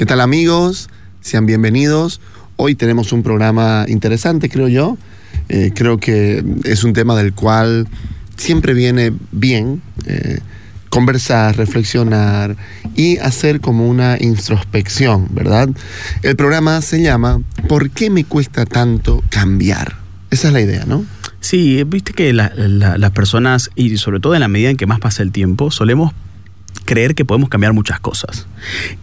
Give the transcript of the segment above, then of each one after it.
¿Qué tal amigos? Sean bienvenidos. Hoy tenemos un programa interesante, creo yo. Eh, creo que es un tema del cual siempre viene bien eh, conversar, reflexionar y hacer como una introspección, ¿verdad? El programa se llama ¿Por qué me cuesta tanto cambiar? Esa es la idea, ¿no? Sí, viste que la- la- las personas, y sobre todo en la medida en que más pasa el tiempo, solemos creer que podemos cambiar muchas cosas.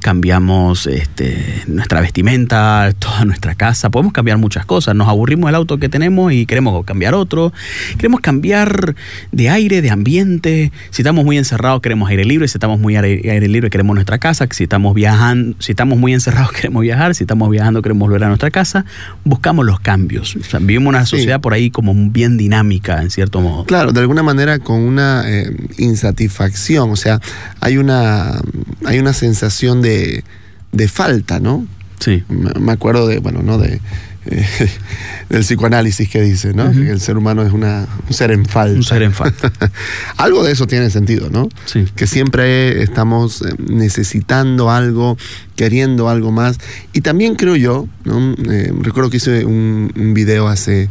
Cambiamos este, nuestra vestimenta, toda nuestra casa, podemos cambiar muchas cosas. Nos aburrimos del auto que tenemos y queremos cambiar otro. Queremos cambiar de aire, de ambiente. Si estamos muy encerrados queremos aire libre, si estamos muy aire, aire libre queremos nuestra casa, si estamos viajando, si estamos muy encerrados queremos viajar, si estamos viajando queremos volver a nuestra casa. Buscamos los cambios. O sea, vivimos una Sí. sociedad por ahí como bien dinámica, en cierto modo. Claro, de alguna manera con una eh, insatisfacción, o sea, hay una, hay una sensación de, de falta, ¿no? Sí. Me acuerdo de, bueno, ¿no? De, eh, del psicoanálisis que dice, ¿no? Que el ser humano es una, un ser en falta. Un ser en falta. algo de eso tiene sentido, ¿no? Sí. Que siempre estamos eh, necesitando algo, queriendo algo más. Y también creo yo, ¿no? Eh, recuerdo que hice un, un video hace,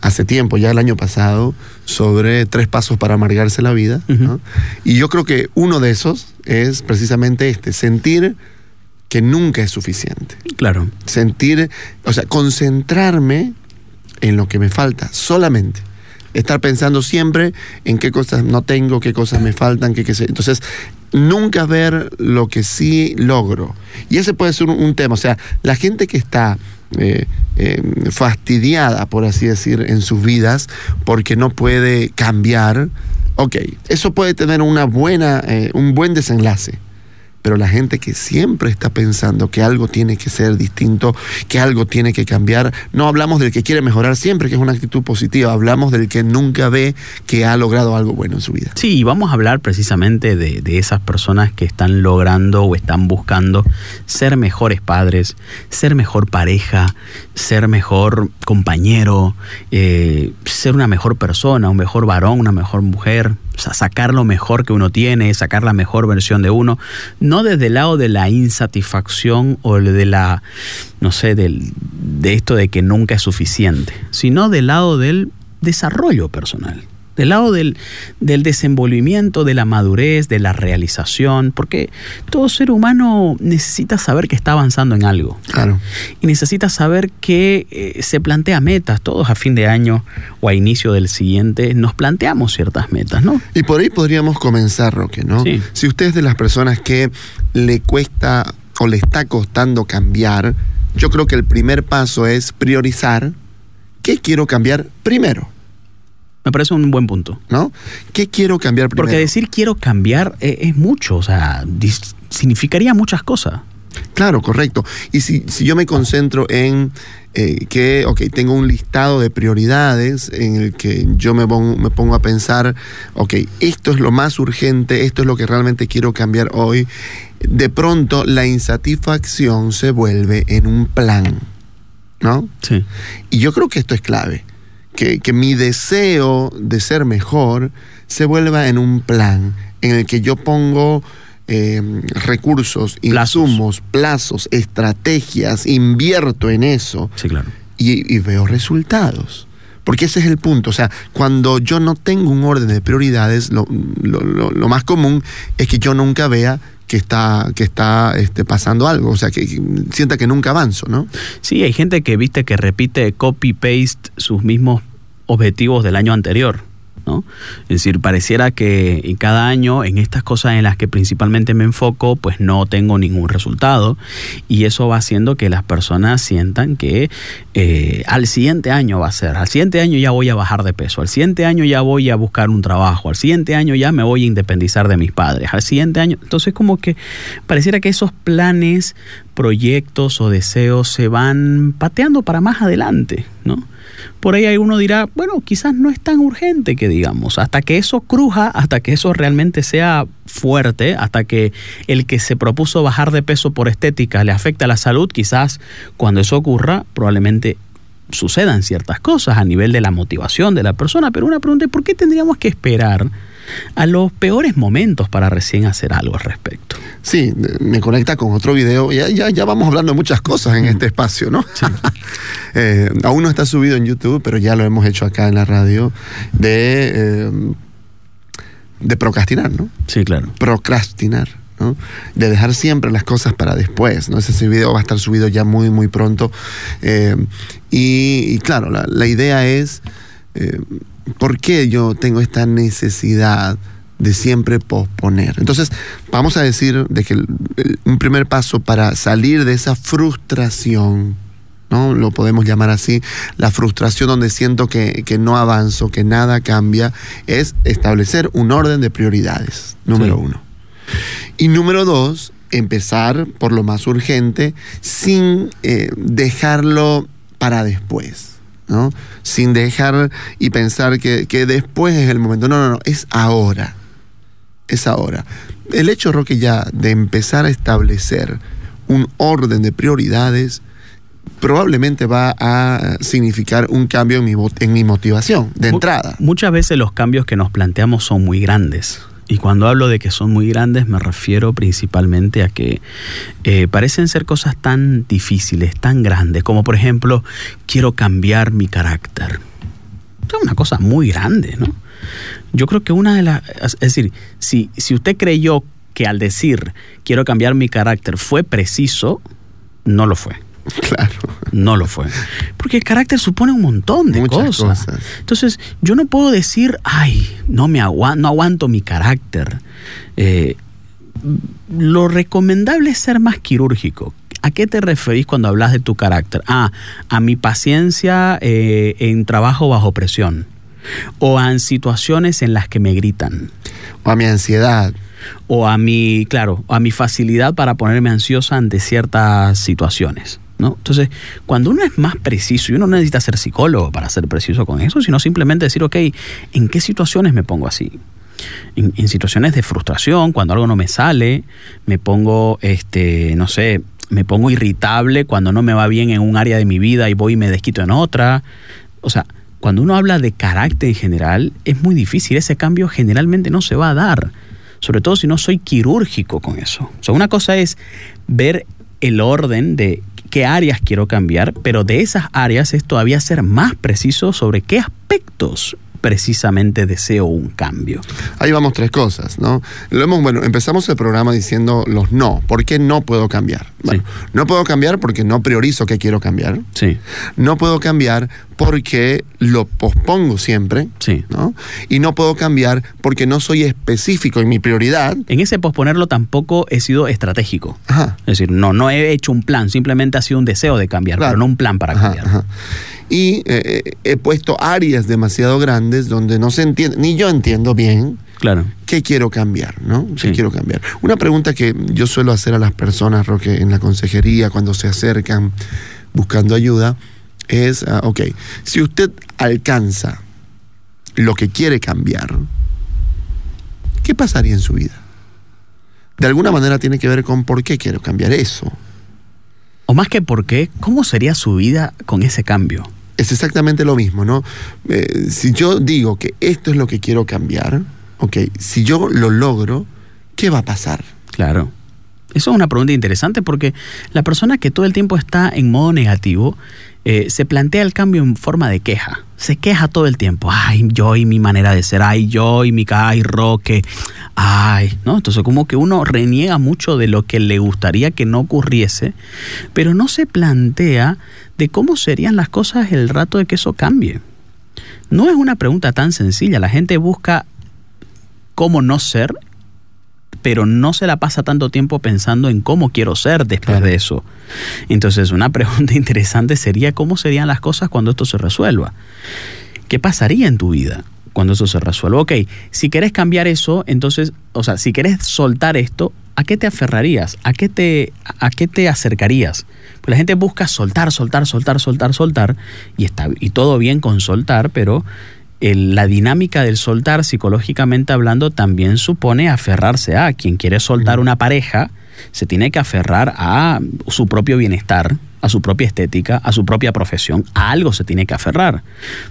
hace tiempo, ya el año pasado, sobre tres pasos para amargarse la vida. ¿no? Y yo creo que uno de esos es precisamente este, sentir que nunca es suficiente Claro. sentir, o sea, concentrarme en lo que me falta, solamente. Estar pensando siempre en qué cosas no tengo, qué cosas me faltan, qué, qué sé. Entonces, nunca ver lo que sí logro. Y ese puede ser un, un tema. O sea, la gente que está eh, eh, fastidiada, por así decir, en sus vidas, porque no puede cambiar, ok, eso puede tener una buena, eh, un buen desenlace. Pero la gente que siempre está pensando que algo tiene que ser distinto, que algo tiene que cambiar, no hablamos del que quiere mejorar siempre, que es una actitud positiva, hablamos del que nunca ve que ha logrado algo bueno en su vida. Sí, y vamos a hablar precisamente de, esas personas que están logrando o están buscando ser mejores padres, ser mejor pareja, ser mejor compañero, eh, ser una mejor persona, un mejor varón, una mejor mujer, sacar lo mejor que uno tiene, sacar la mejor versión de uno, no desde el lado de la insatisfacción o de la, no sé, del, de esto de que nunca es suficiente, sino del lado del desarrollo personal del lado del, del, desenvolvimiento, de la madurez, de la realización, porque todo ser humano necesita saber que está avanzando en algo. Claro. Y necesita saber que eh, se plantea metas. Todos a fin de año o a inicio del siguiente nos planteamos ciertas metas, ¿no? Y por ahí podríamos comenzar, Roque, ¿no? Sí. Si usted es de las personas que le cuesta o le está costando cambiar, yo creo que el primer paso es priorizar qué quiero cambiar primero. Me parece un buen punto. ¿No? ¿Qué quiero cambiar primero? Porque decir quiero cambiar es, es mucho, o sea, significaría muchas cosas. Claro, correcto. Y si, si yo me concentro en eh, que, ok, tengo un listado de prioridades en el que yo me pongo, me pongo a pensar, ok, esto es lo más urgente, esto es lo que realmente quiero cambiar hoy, de pronto la insatisfacción se vuelve en un plan, ¿no? Sí. Y yo creo que esto es clave, que, que mi deseo de ser mejor se vuelva en un plan en el que yo pongo eh, recursos, Plazos. insumos, plazos, estrategias, invierto en eso Sí, claro. y, y veo resultados. Porque ese es el punto. O sea, cuando yo no tengo un orden de prioridades, lo, lo- lo- lo más común es que yo nunca vea que está, que está este, pasando algo. O sea, que, que sienta que nunca avanzo, ¿no? Sí, hay gente que viste que repite copy-paste sus mismos objetivos del año anterior. ¿no? Es decir, pareciera que cada año en estas cosas en las que principalmente me enfoco, pues no tengo ningún resultado y eso va haciendo que las personas sientan que eh, al siguiente año va a ser, al siguiente año ya voy a bajar de peso, al siguiente año ya voy a buscar un trabajo, al siguiente año ya me voy a independizar de mis padres, al siguiente año, entonces como que pareciera que esos planes, proyectos o deseos se van pateando para más adelante, ¿no? Por ahí uno dirá, bueno, quizás no es tan urgente que digamos, hasta que eso cruja, hasta que eso realmente sea fuerte, hasta que el que se propuso bajar de peso por estética le afecta a la salud, quizás cuando eso ocurra, probablemente sucedan ciertas cosas a nivel de la motivación de la persona, pero una pregunta es, ¿por qué tendríamos que esperar a los peores momentos para recién hacer algo al respecto? Sí, me conecta con otro video. Ya, ya, ya vamos hablando de muchas cosas en este espacio, ¿no? Eh, aún no está subido en YouTube, pero ya lo hemos hecho acá en la radio, de, eh, de procrastinar, ¿no? Sí, claro. Procrastinar. ¿no? De dejar siempre las cosas para después, ¿no? Ese, video va a estar subido ya muy, muy pronto. Eh, y, y claro, la, la idea es, ¿por qué yo tengo esta necesidad de siempre posponer? Entonces, vamos a decir de que un primer paso para salir de esa frustración, ¿no? Lo podemos llamar así, la frustración donde siento que, que no avanzo, que nada cambia, es establecer un orden de prioridades, número Sí. uno. Y número dos, empezar por lo más urgente sin eh, dejarlo para después. ¿no? Sin dejar y pensar que, que después es el momento. No, no, no, es ahora. Es ahora. El hecho, Roque, ya de empezar a establecer un orden de prioridades probablemente va a significar un cambio en mi, en mi motivación de entrada. Muchas veces los cambios que nos planteamos son muy grandes. Y cuando hablo de que son muy grandes me refiero principalmente a que eh, parecen ser cosas tan difíciles, tan grandes, como por ejemplo, quiero cambiar mi carácter. Es una cosa muy grande, ¿no? Yo creo que una de las... Es decir, si, si usted creyó que al decir quiero cambiar mi carácter fue preciso, no lo fue. Claro. No lo fue. Porque el carácter supone un montón de Muchas cosas. cosas. Entonces, yo no puedo decir, ay, no me agua- no aguanto mi carácter. Eh, lo recomendable es ser más quirúrgico. ¿A qué te referís cuando hablas de tu carácter? Ah, a mi paciencia eh, en trabajo bajo presión. O a situaciones en las que me gritan. O a mi ansiedad. O a mi, claro, a mi facilidad para ponerme ansiosa ante ciertas situaciones. ¿no? Entonces, cuando uno es más preciso, y uno no necesita ser psicólogo para ser preciso con eso, sino simplemente decir, ok, ¿en qué situaciones me pongo así? En, en situaciones de frustración, cuando algo no me sale, me pongo, este, no sé, me pongo irritable cuando no me va bien en un área de mi vida y voy y me desquito en otra. O sea, cuando uno habla de carácter en general, es muy difícil. Ese cambio generalmente no se va a dar. Sobre todo si no soy quirúrgico con eso. O sea, una cosa es ver el orden de qué áreas quiero cambiar, pero de esas áreas es todavía ser más preciso sobre qué aspectos precisamente deseo un cambio. Ahí vamos tres cosas, ¿no? Lo hemos, bueno, empezamos el programa diciendo los no. ¿Por qué no puedo cambiar? Bueno, no puedo cambiar porque no priorizo qué quiero cambiar. Sí, No puedo cambiar porque lo pospongo siempre, sí. ¿no? Y no puedo cambiar porque no soy específico en mi prioridad. En ese posponerlo tampoco he sido estratégico. Ajá. Es decir, no, no he hecho un plan, simplemente ha sido un deseo de cambiar, Claro. pero no un plan para Ajá, cambiar. ajá. Y eh, he puesto áreas demasiado grandes donde no se entiende, ni yo entiendo bien Claro. qué quiero cambiar, ¿no? ¿Qué Sí. quiero cambiar? Una pregunta que yo suelo hacer a las personas, Roque, en la consejería, cuando se acercan buscando ayuda, es, ah, ok, si usted alcanza lo que quiere cambiar, ¿qué pasaría en su vida? De alguna manera tiene que ver con por qué quiero cambiar eso. O más que por qué, ¿cómo sería su vida con ese cambio? es exactamente lo mismo, ¿no? Eh, si yo digo que esto es lo que quiero cambiar, ok, si yo lo logro, ¿qué va a pasar? Claro. Eso es una pregunta interesante porque la persona que todo el tiempo está en modo negativo eh, se plantea el cambio en forma de queja. Se queja todo el tiempo. Ay, yo y mi manera de ser. Ay, yo y mi ay, roque. Ay, ¿no? Entonces como que uno reniega mucho de lo que le gustaría que no ocurriese, pero no se plantea de cómo serían las cosas el rato de que eso cambie. No es una pregunta tan sencilla. La gente busca cómo no ser pero no se la pasa tanto tiempo pensando en cómo quiero ser después de eso. Entonces, una pregunta interesante sería cómo serían las cosas cuando esto se resuelva. ¿Qué pasaría en tu vida cuando eso se resuelva? Ok, si querés cambiar eso, entonces, o sea, si querés soltar esto, ¿a qué te aferrarías? ¿A qué te, a qué te acercarías? Pues la gente busca soltar, soltar, soltar, soltar, soltar, y, está, y todo bien con soltar, pero la dinámica del soltar, psicológicamente hablando, también supone aferrarse a quien quiere soltar una pareja, se tiene que aferrar a su propio bienestar, a su propia estética, a su propia profesión, a algo se tiene que aferrar,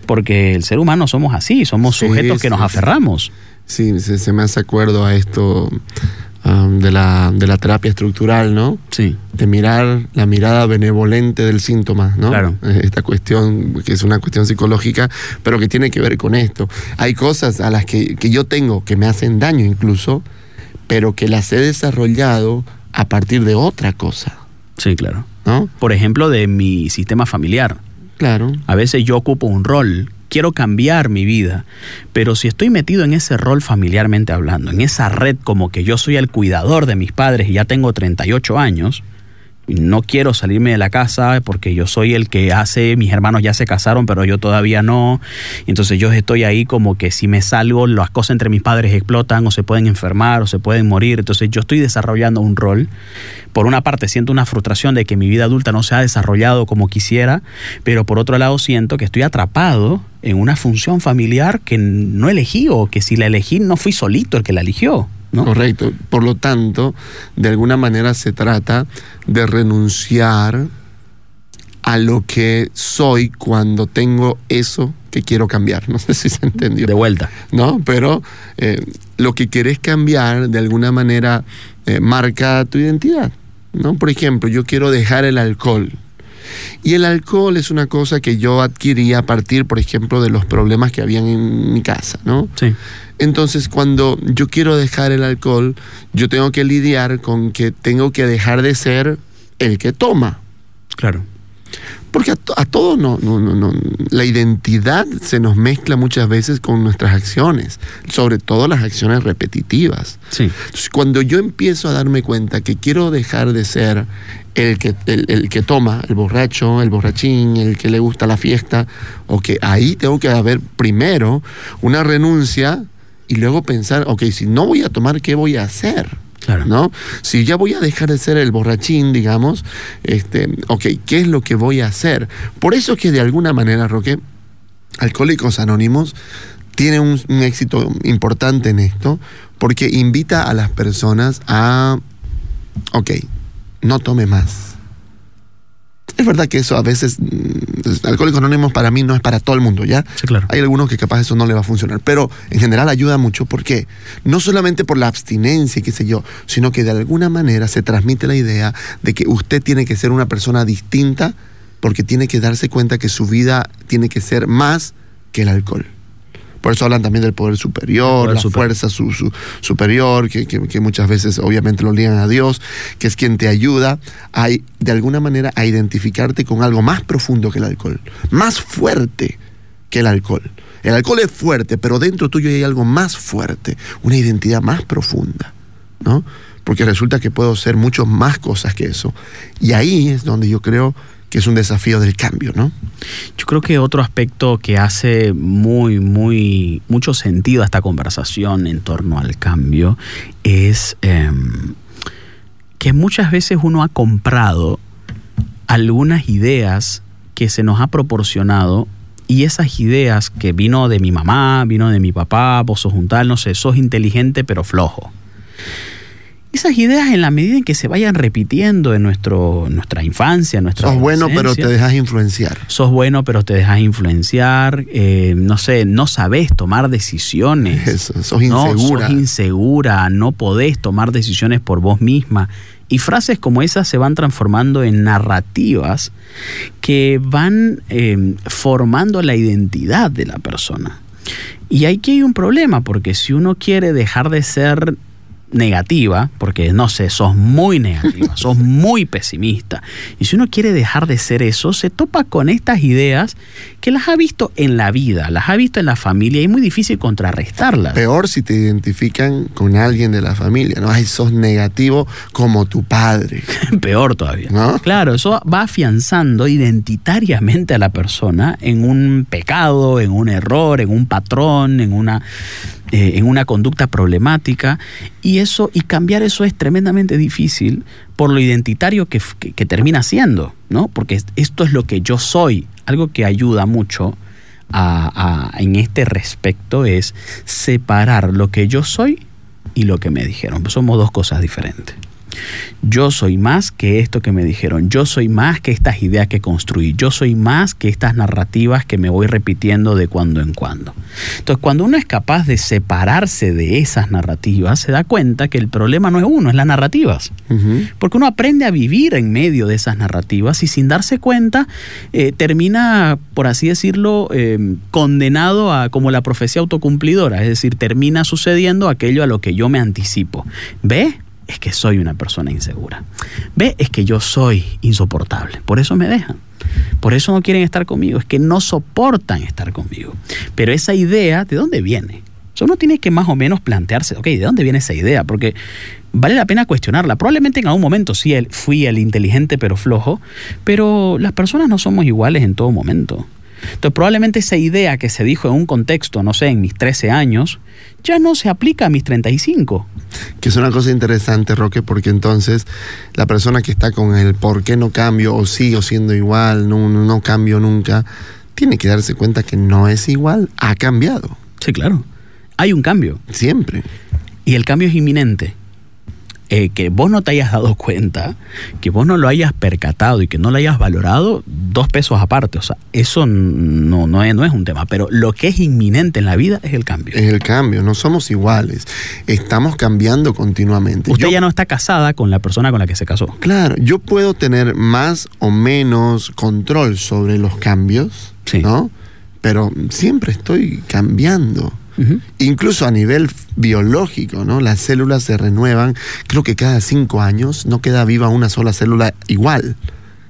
porque el ser humano somos así, somos sujetos que nos aferramos. Sí, se, se, me hace acuerdo a esto de, la, de, la, terapia estructural, ¿no? Sí. De mirar la mirada benevolente del síntoma, ¿no? Claro. Eh, esta cuestión, que es una cuestión psicológica, pero que tiene que ver con esto. Hay cosas a las que, que yo tengo que me hacen daño incluso, pero que las he desarrollado a partir de otra cosa. Sí, claro. ¿No? Por ejemplo, de mi sistema familiar. Claro. A veces yo ocupo un rol quiero cambiar mi vida, pero si estoy metido en ese rol familiarmente hablando, en esa red como que yo soy el cuidador de mis padres y ya tengo 38 años, no quiero salirme de la casa porque yo soy el que hace, mis hermanos ya se casaron, pero yo todavía no. Entonces yo estoy ahí como que si me salgo, las cosas entre mis padres explotan o se pueden enfermar o se pueden morir. Entonces yo estoy desarrollando un rol. Por una parte siento una frustración de que mi vida adulta no se ha desarrollado como quisiera, pero por otro lado siento que estoy atrapado en una función familiar que no elegí o que si la elegí no fui solito el que la eligió. Correcto. Por lo tanto, de alguna manera se trata de renunciar a lo que soy cuando tengo eso que quiero cambiar. No sé si se entendió. De vuelta. ¿No? Pero eh, lo que quieres cambiar de alguna manera eh, marca tu identidad. ¿no? Por ejemplo, yo quiero dejar el alcohol. Y el alcohol es una cosa que yo adquirí a partir, por ejemplo, de los problemas que habían en mi casa, ¿no? Sí. Entonces, cuando yo quiero dejar el alcohol, yo tengo que lidiar con que tengo que dejar de ser el que toma. Claro. Porque a, todos no, no, no, no, la identidad se nos mezcla muchas veces con nuestras acciones, sobre todo las acciones repetitivas. Sí. Entonces, cuando yo empiezo a darme cuenta que quiero dejar de ser el que, el, que toma, el borracho, el borrachín, el que le gusta la fiesta, o que ahí tengo que haber primero una renuncia y luego pensar, ok, si no voy a tomar, ¿qué voy a hacer? Claro. ¿No? Si ya voy a dejar de ser el borrachín, digamos, este, ok, ¿qué es lo que voy a hacer? Por eso es que de alguna manera, Roque, Alcohólicos Anónimos tiene un, un éxito importante en esto, porque invita a las personas a, ok, no tome más es verdad que eso a veces, mm, Alcohólicos Anónimos para mí no es para todo el mundo, ¿ya? Sí, claro. Hay algunos que capaz eso no le va a funcionar, pero en general ayuda mucho. ¿Por qué? No solamente por la abstinencia y qué sé yo, sino que de alguna manera se transmite la idea de que usted tiene que ser una persona distinta porque tiene que darse cuenta que su vida tiene que ser más que el alcohol. Por eso hablan también del poder superior, la fuerza superior, que, muchas veces obviamente lo ligan a Dios, que es quien te ayuda a, de alguna manera a identificarte con algo más profundo que el alcohol, más fuerte que el alcohol. El alcohol es fuerte, pero dentro tuyo hay algo más fuerte, una identidad más profunda, ¿no? Porque resulta que puedo ser mucho más cosas que eso. Y ahí es donde yo creo que es un desafío del cambio, ¿no? Yo creo que otro aspecto que hace muy, muy, mucho sentido a esta conversación en torno al cambio es em, que muchas veces uno ha comprado algunas ideas que se nos ha proporcionado y esas ideas que vino de mi mamá, vino de mi papá, vos sos un tal, no sé, sos inteligente pero flojo esas ideas en la medida en que se vayan repitiendo en nuestro, nuestra infancia, nuestra Sos bueno, pero te dejas influenciar. Sos bueno, pero te dejas influenciar. Eh, no sé, no sabes tomar decisiones. Eso, sos insegura. sos insegura, no podés tomar decisiones por vos misma. Y frases como esas se van transformando en narrativas que van eh, formando la identidad de la persona. Y aquí hay un problema, porque si uno quiere dejar de ser negativa, porque no sé, sos muy negativa, sos muy pesimista. Y si uno quiere dejar de ser eso, se topa con estas ideas que las ha visto en la vida, las ha visto en la familia y es muy difícil contrarrestarlas. Peor si te identifican con alguien de la familia, ¿no? Ay, sos negativo como tu padre. Peor todavía. ¿No? Claro, eso va afianzando identitariamente a la persona en un pecado, en un error, en un patrón, en una eh, en una conducta problemática y eso y cambiar eso es tremendamente difícil por lo identitario que, que- termina siendo, ¿no? Porque esto es lo que yo soy. Algo que ayuda mucho a- en este respecto es separar lo que yo soy y lo que me dijeron. Somos dos cosas diferentes. Yo soy más que esto que me dijeron. Yo soy más que estas ideas que construí. Yo soy más que estas narrativas que me voy repitiendo de cuando en cuando. Entonces, cuando uno es capaz de separarse de esas narrativas, se da cuenta que el problema no es uno, es las narrativas. Porque uno aprende a vivir en medio de esas narrativas y sin darse cuenta eh, termina, por así decirlo, eh, condenado a como la profecía autocumplidora. Es decir, termina sucediendo aquello a lo que yo me anticipo. ¿Ve? Es que soy una persona insegura. ¿Ve? Es que yo soy insoportable. Por eso me dejan. Por eso no quieren estar conmigo. Es que no soportan estar conmigo. Pero esa idea, ¿de dónde viene? Uno tiene que más o menos plantearse, ok, ¿de dónde viene esa idea? Porque vale la pena cuestionarla. Probablemente en algún momento sí fui el inteligente pero flojo, pero las personas no somos iguales en todo momento. Entonces probablemente esa idea que se dijo en un contexto, no sé, en mis 13 años, ya no se aplica a mis 35. Que es una cosa interesante, Roque, porque entonces la persona que está con el por qué no cambio o sigo siendo igual, no, no, cambio nunca, tiene que darse cuenta que no es igual, ha cambiado, Sí, claro. Hay un cambio siempre. y el cambio es inminente. Eh, que vos no te hayas dado cuenta, que vos no lo hayas percatado y que no lo hayas valorado, dos pesos aparte. O sea, eso no, no, es, no es un tema, pero lo que es inminente en la vida es el cambio. Es el cambio, no somos iguales, estamos cambiando continuamente. Usted Yo- ya no está casada con la persona con la que se casó. Claro, yo puedo tener más o menos control sobre los cambios, Sí. ¿no? Pero siempre estoy cambiando. Incluso a nivel biológico, ¿no? Las células se renuevan. Creo que cada cinco años no queda viva una sola célula igual.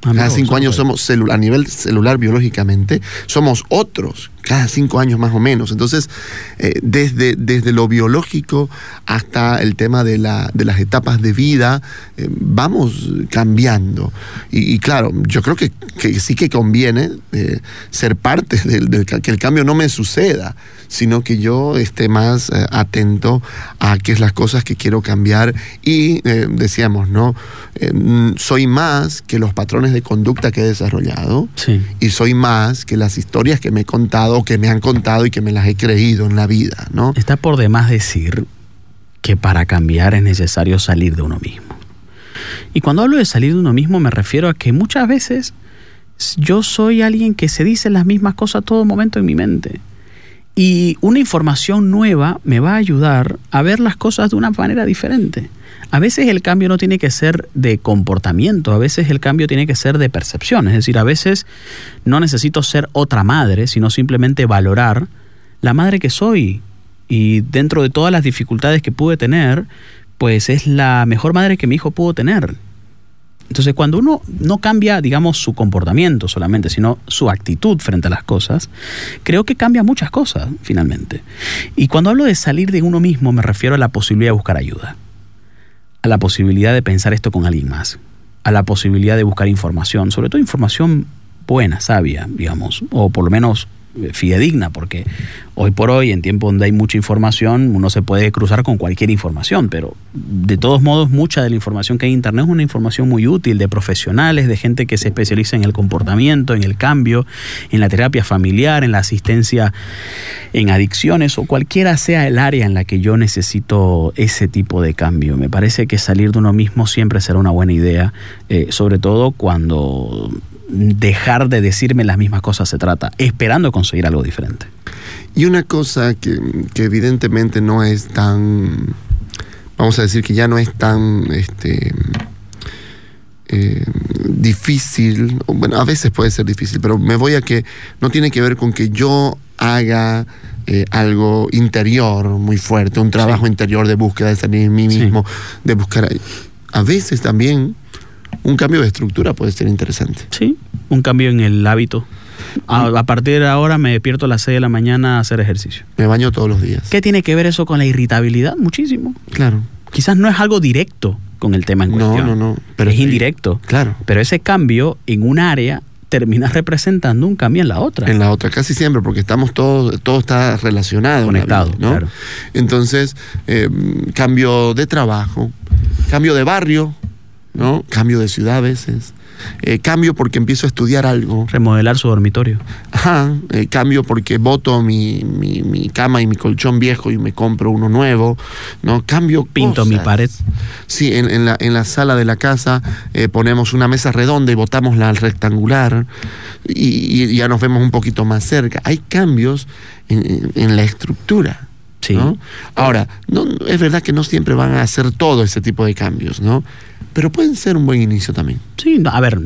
Ah, Cada cinco años somos a nivel celular biológicamente, somos otros, cada cinco años más o menos. Entonces, eh, desde, desde lo biológico hasta el tema de, la, de las etapas de vida, eh, vamos cambiando. Y, y claro, yo creo que, que sí que conviene eh, ser parte del, del que el cambio no me suceda, sino que yo esté más atento a qué es las cosas que quiero cambiar y decíamos, ¿no? Soy más que los patrones de conducta que he desarrollado Sí. y soy más que las historias que me he contado, que me han contado y que me las he creído en la vida, ¿no? Está por demás decir que para cambiar es necesario salir de uno mismo. Y cuando hablo de salir de uno mismo me refiero a que muchas veces yo soy alguien que se dice las mismas cosas todo momento en mi mente. Y una información nueva me va a ayudar a ver las cosas de una manera diferente. A veces el cambio no tiene que ser de comportamiento, a veces el cambio tiene que ser de percepción. Es decir, a veces no necesito ser otra madre, sino simplemente valorar la madre que soy. Y dentro de todas las dificultades que pude tener, pues es la mejor madre que mi hijo pudo tener. Entonces, cuando uno no cambia, digamos, su comportamiento solamente, sino su actitud frente a las cosas, creo que cambia muchas cosas, finalmente. Y cuando hablo de salir de uno mismo, me refiero a la posibilidad de buscar ayuda, a la posibilidad de pensar esto con alguien más, a la posibilidad de buscar información, sobre todo información buena, sabia, digamos, o por lo menos fidedigna, porque hoy por hoy, en tiempo donde hay mucha información, uno se puede cruzar con cualquier información, pero de todos modos, mucha de la información que hay en Internet es una información muy útil de profesionales, de gente que se especializa en el comportamiento, en el cambio, en la terapia familiar, en la asistencia en adicciones o cualquiera sea el área en la que yo necesito ese tipo de cambio. Me parece que salir de uno mismo siempre será una buena idea, eh, sobre todo cuando dejar de decirme las mismas cosas se trata, esperando conseguir algo diferente. Y una cosa que, que evidentemente no es tan, vamos a decir que ya no es tan este, eh, difícil, bueno, a veces puede ser difícil, pero me voy a que no tiene que ver con que yo haga eh, algo interior muy fuerte, un trabajo Sí. interior de búsqueda de salir en mí Sí. mismo, de buscar... A veces también un cambio de estructura puede ser interesante. Sí, un cambio en el hábito. A, a partir de ahora me despierto a las 6 de la mañana a hacer ejercicio. Me baño todos los días. ¿Qué tiene que ver eso con la irritabilidad? Muchísimo. Claro. Quizás no es algo directo con el tema en No, cuestión. no, no. Pero es indirecto. Claro. Pero ese cambio en un área termina representando un cambio en la otra. En la otra, casi siempre, porque estamos todos, todo está relacionado. vida, Conectado, ¿no? claro. Entonces, eh, cambio de trabajo, cambio de barrio, ¿no? Cambio de ciudad a veces. eh, cambio porque empiezo a estudiar algo. Remodelar su dormitorio. Ajá, eh, cambio porque boto mi, mi- mi cama y mi colchón viejo y me compro uno nuevo, ¿no? Cambio Pinto mi pared. Sí, en, en la, en la sala de la casa eh, ponemos una mesa redonda y botamos la rectangular y, y ya nos vemos un poquito más cerca. Hay cambios en, en- en la estructura. Sí. ¿no? Ahora, no, es verdad que no siempre van a hacer todo ese tipo de cambios, ¿no? Pero pueden ser un buen inicio también. Sí, a ver,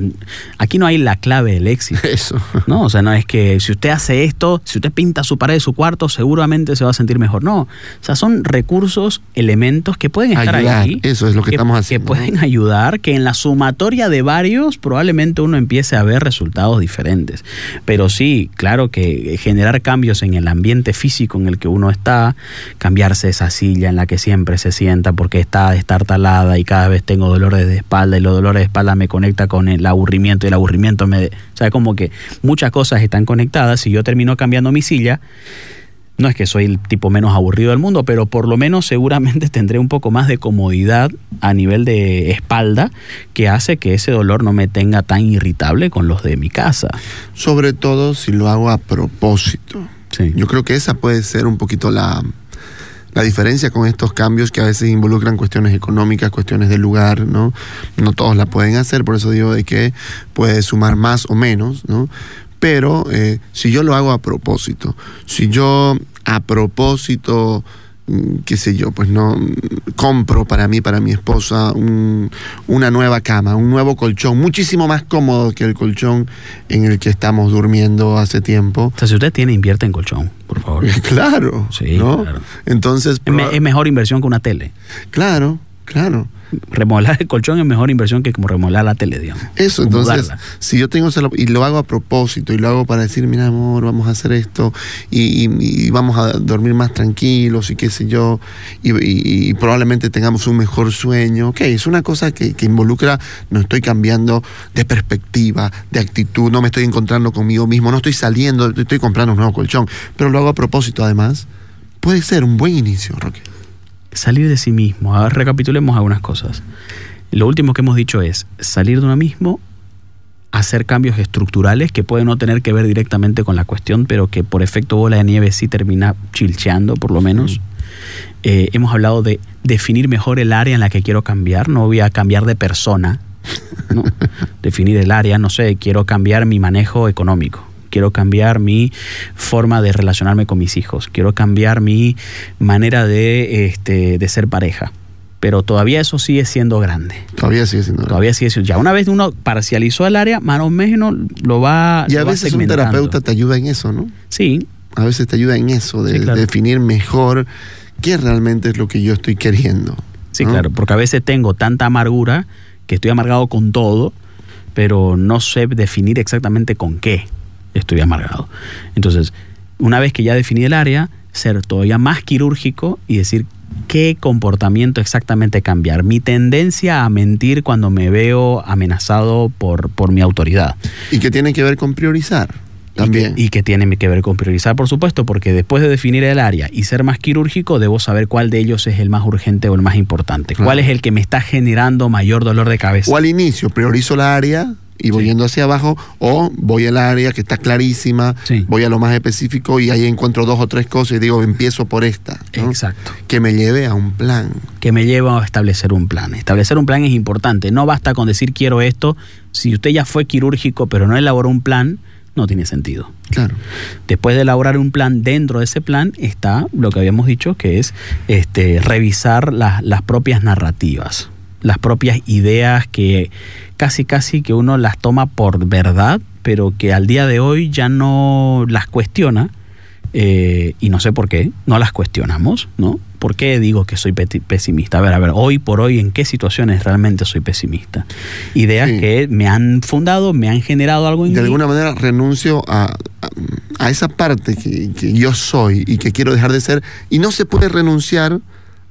aquí no hay la clave del éxito. Eso. No, o sea, no es que si usted hace esto, si usted pinta su pared de su cuarto, seguramente se va a sentir mejor. No, o sea, son recursos, elementos que pueden estar Ayudar, ahí. eso es lo que estamos haciendo, Que pueden ¿no? ayudar, que en la sumatoria de varios probablemente uno empiece a ver resultados diferentes. Pero sí, claro que generar cambios en el ambiente físico en el que uno está, cambiarse esa silla en la que siempre se sienta porque está destartalada y cada vez tengo dolores de espalda y los dolores de espalda me conecta con el aburrimiento y el aburrimiento me... O sea, como que muchas cosas están conectadas. Si yo termino cambiando mi silla, no es que soy el tipo menos aburrido del mundo, pero por lo menos seguramente tendré un poco más de comodidad a nivel de espalda que hace que ese dolor no me tenga tan irritable con los de mi casa. Sobre todo si lo hago a propósito. Sí. Yo creo que esa puede ser un poquito la, la diferencia con estos cambios que a veces involucran cuestiones económicas, cuestiones de lugar, ¿no? No todos la pueden hacer, por eso digo de que puede sumar más o menos, ¿no? Pero eh, si yo lo hago a propósito, si yo a propósito, qué sé yo, pues no, mm, compro para mí, para mi esposa, un- una nueva cama, un nuevo colchón, muchísimo más cómodo que el colchón en el que estamos durmiendo hace tiempo. O sea, si usted tiene, invierte en colchón, por favor. Claro. Sí, ¿no? claro. Entonces, Es, me- proba- es mejor inversión que una tele. claro, claro. Remodelar el colchón es mejor inversión que como remodelar la tele, digamos. Eso, entonces, mudarla. si yo tengo y lo hago a propósito y lo hago para decir, mira amor, vamos a hacer esto y, y- y vamos a dormir más tranquilos y qué sé yo, y probablemente tengamos un mejor sueño, ok, es una cosa que, que involucra, no estoy cambiando de perspectiva, de actitud, no me estoy encontrando conmigo mismo, no estoy saliendo, estoy comprando un nuevo colchón, pero lo hago a propósito además, puede ser un buen inicio, Roque. Salir de sí mismo. A ver, recapitulemos algunas cosas. Lo último que hemos dicho es salir de uno mismo, hacer cambios estructurales que pueden no tener que ver directamente con la cuestión, pero que por efecto bola de nieve sí termina chilcheando, por lo menos. Eh, hemos hablado de definir mejor el área en la que quiero cambiar. No voy a cambiar de persona. ¿no? definir el área, no sé, quiero cambiar mi manejo económico. Quiero cambiar mi forma de relacionarme con mis hijos. Quiero cambiar mi manera de, este, de ser pareja. Pero todavía eso sigue siendo grande. Todavía sigue siendo... Todavía sigue siendo. Ya una vez uno parcializó el área, más o menos lo va. Y a va veces un terapeuta te ayuda en eso, ¿no? Sí, A veces te ayuda en eso, de Sí, claro. definir mejor qué realmente es lo que yo estoy queriendo. sí, ¿no? claro. Porque a veces tengo tanta amargura que estoy amargado con todo, pero no sé definir exactamente con qué estoy amargado. Entonces, una vez que ya definí el área, ser todavía más quirúrgico y decir qué comportamiento exactamente cambiar. Mi tendencia a mentir cuando me veo amenazado por, por mi autoridad. Y que tiene que ver con priorizar también. Y que, y que tiene que ver con priorizar, por supuesto, porque después de definir el área y ser más quirúrgico, debo saber cuál de ellos es el más urgente o el más importante. Claro. ¿Cuál es el que me está generando mayor dolor de cabeza? o al inicio priorizo la área y voy Sí. yendo hacia abajo, o voy al área que está clarísima, Sí. voy a lo más específico y ahí encuentro dos o tres cosas y digo, empiezo por esta. ¿no? Exacto. Que me lleve a un plan. Que me lleva a establecer un plan. Establecer un plan es importante. No basta con decir quiero esto. Si usted ya fue quirúrgico pero no elaboró un plan, no tiene sentido. Claro. Después de elaborar un plan, dentro de ese plan está lo que habíamos dicho, que es este, revisar las- las propias narrativas. Las propias ideas que casi casi que uno las toma por verdad, pero que al día de hoy ya no las cuestiona. eh, y no sé por qué, no las cuestionamos, ¿no? ¿Por qué digo que soy pesimista? A ver, a ver, hoy por hoy, ¿en qué situaciones realmente soy pesimista? Ideas Sí. que me han fundado, me han generado algo en De mí. alguna manera renuncio a, a, a esa parte que, que yo soy y que quiero dejar de ser. Y no se puede renunciar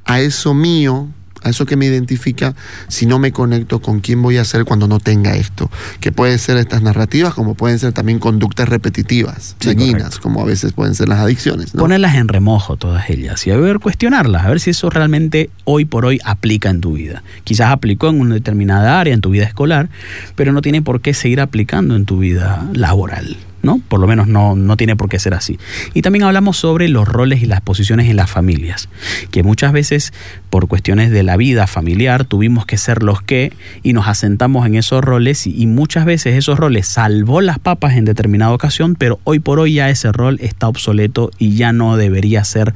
a eso mío, a eso que me identifica, si no me conecto con quién voy a ser cuando no tenga esto. Que pueden ser estas narrativas, como pueden ser también conductas repetitivas, Sí, dañinas, correcto. como a veces pueden ser las adicciones. ¿no? Ponerlas en remojo todas ellas y a ver, cuestionarlas, a ver si eso realmente hoy por hoy aplica en tu vida. Quizás aplicó en una determinada área, en tu vida escolar, pero no tiene por qué seguir aplicando en tu vida laboral. ¿No? Por lo menos no, no tiene por qué ser así. Y también hablamos sobre los roles y las posiciones en las familias, que muchas veces por cuestiones de la vida familiar tuvimos que ser los que y nos asentamos en esos roles y, muchas veces esos roles salvó las papas en determinada ocasión, pero hoy por hoy ya ese rol está obsoleto y ya no debería ser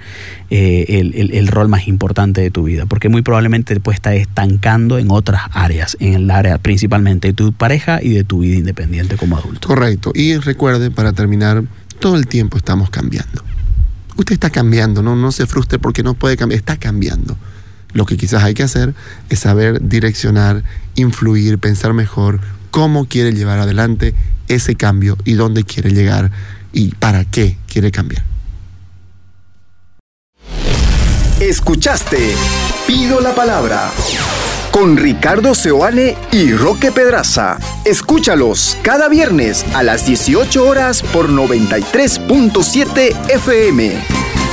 eh, el, el- el rol más importante de tu vida, porque muy probablemente te puede estar estancando en otras áreas, en el área principalmente de tu pareja y de tu vida independiente como adulto. Correcto. Y para terminar, todo el tiempo estamos cambiando. Usted está cambiando, no, no se frustre porque no puede cambiar, está cambiando. Lo que quizás hay que hacer es saber direccionar, influir, pensar mejor cómo quiere llevar adelante ese cambio y dónde quiere llegar y para qué quiere cambiar. Escuchaste Pido la Palabra con Ricardo Seoane y Roque Pedraza. Escúchalos cada viernes a las 18 horas por 93.7 FM.